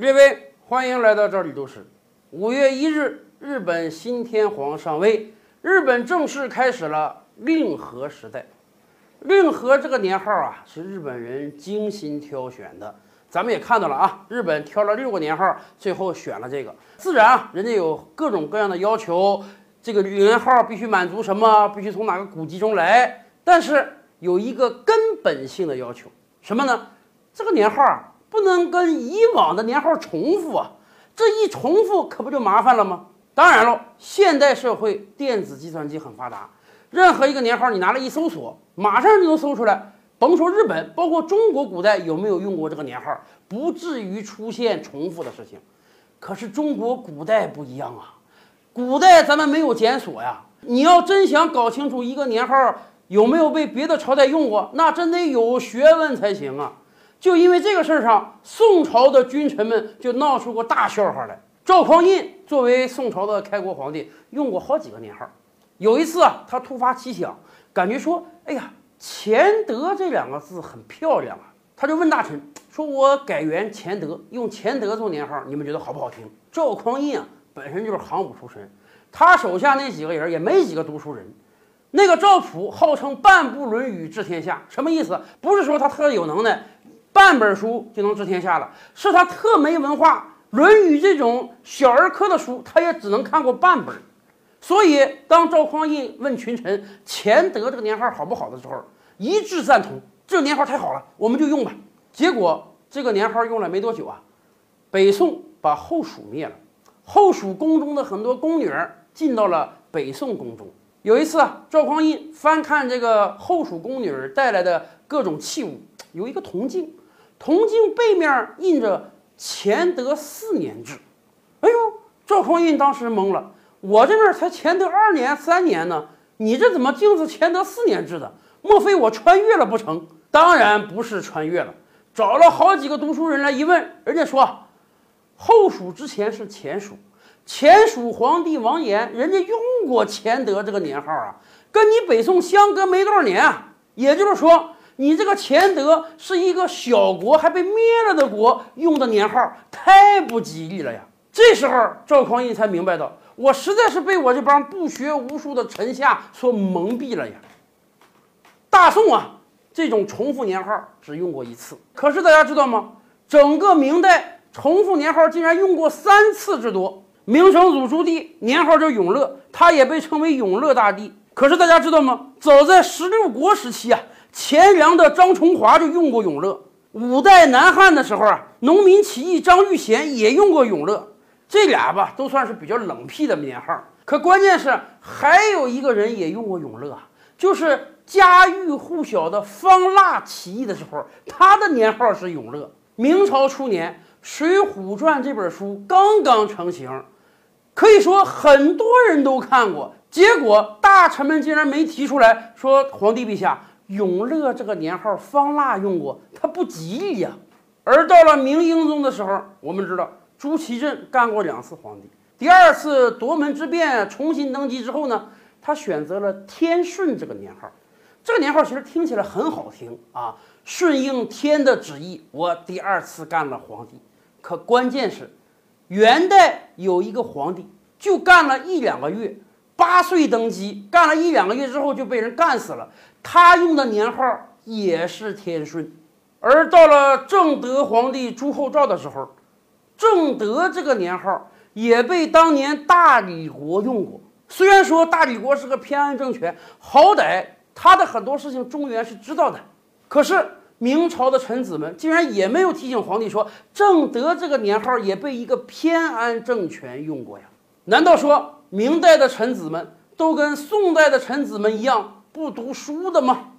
列位，欢迎来到这里都是。五月一日，日本新天皇上位，日本正式开始了令和时代。令和这个年号啊，是日本人精心挑选的。咱们也看到了啊，日本挑了六个年号，最后选了这个。自然啊，人家有各种各样的要求，这个年号必须满足什么？必须从哪个古籍中来？但是有一个根本性的要求，什么呢？这个年号啊，不能跟以往的年号重复啊！这一重复，可不就麻烦了吗？当然了，现代社会电子计算机很发达，任何一个年号你拿来一搜索，马上就能搜出来。甭说日本，包括中国古代有没有用过这个年号，不至于出现重复的事情。可是中国古代不一样啊，古代咱们没有检索呀。你要真想搞清楚一个年号有没有被别的朝代用过，那真得有学问才行啊。就因为这个事儿上，宋朝的君臣们就闹出过大笑话来。赵匡胤作为宋朝的开国皇帝，用过好几个年号。有一次啊，他突发奇想，感觉说：“哎呀。”乾德这两个字很漂亮啊，他就问大臣说：“我改元乾德，用乾德做年号，你们觉得好不好听？”赵匡胤啊，本身就是行伍出身，他手下那几个人也没几个读书人。那个赵普号称半部《论语》治天下，什么意思？不是说他特有能耐，半本书就能治天下了，是他特没文化，《论语》这种小儿科的书，他也只能看过半本。所以，当赵匡胤问群臣“乾德”这个年号好不好的时候，一致赞同，这个年号太好了，我们就用吧。结果这个年号用了没多久啊，北宋把后蜀灭了，后蜀宫中的很多宫女儿进到了北宋宫中。有一次啊，赵匡胤翻看这个后蜀宫女儿带来的各种器物，有一个铜镜，铜镜背面印着“乾德四年制”。哎呦，赵匡胤当时懵了。我这面才乾德二年、三年呢，你这怎么镜子乾德四年制的？莫非我穿越了不成？当然不是穿越了，找了好几个读书人来一问，人家说后蜀之前是前蜀，前蜀皇帝王延人家用过乾德这个年号啊，跟你北宋相隔没多少年啊，也就是说你这个乾德是一个小国还被灭了的国用的年号，太不吉利了呀！这时候赵匡胤才明白到。我实在是被我这帮不学无术的臣下所蒙蔽了呀！大宋啊，这种重复年号只用过一次。可是大家知道吗？整个明代重复年号竟然用过三次之多。明成祖朱棣年号叫永乐，他也被称为永乐大帝。可是大家知道吗？早在十六国时期啊，钱粮的张崇华就用过永乐。五代南汉的时候啊，农民起义张玉贤也用过永乐。这俩吧都算是比较冷僻的年号，可关键是还有一个人也用过永乐，就是家喻户晓的方腊起义的时候，他的年号是永乐。明朝初年，《水浒传》这本书刚刚成型，可以说很多人都看过，结果大臣们竟然没提出来说皇帝陛下永乐这个年号方腊用过，他不吉利呀。而到了明英宗的时候，我们知道。朱祁镇干过两次皇帝，第二次夺门之变重新登基之后呢，他选择了天顺这个年号。这个年号其实听起来很好听啊，顺应天的旨意，我第二次干了皇帝。可关键是，元代有一个皇帝就干了一两个月，八岁登基，干了一两个月之后就被人干死了。他用的年号也是天顺。而到了正德皇帝朱厚照的时候。正德这个年号也被当年大理国用过。虽然说大理国是个偏安政权，好歹他的很多事情中原是知道的。可是明朝的臣子们竟然也没有提醒皇帝说，正德这个年号也被一个偏安政权用过呀？难道说明代的臣子们都跟宋代的臣子们一样不读书的吗？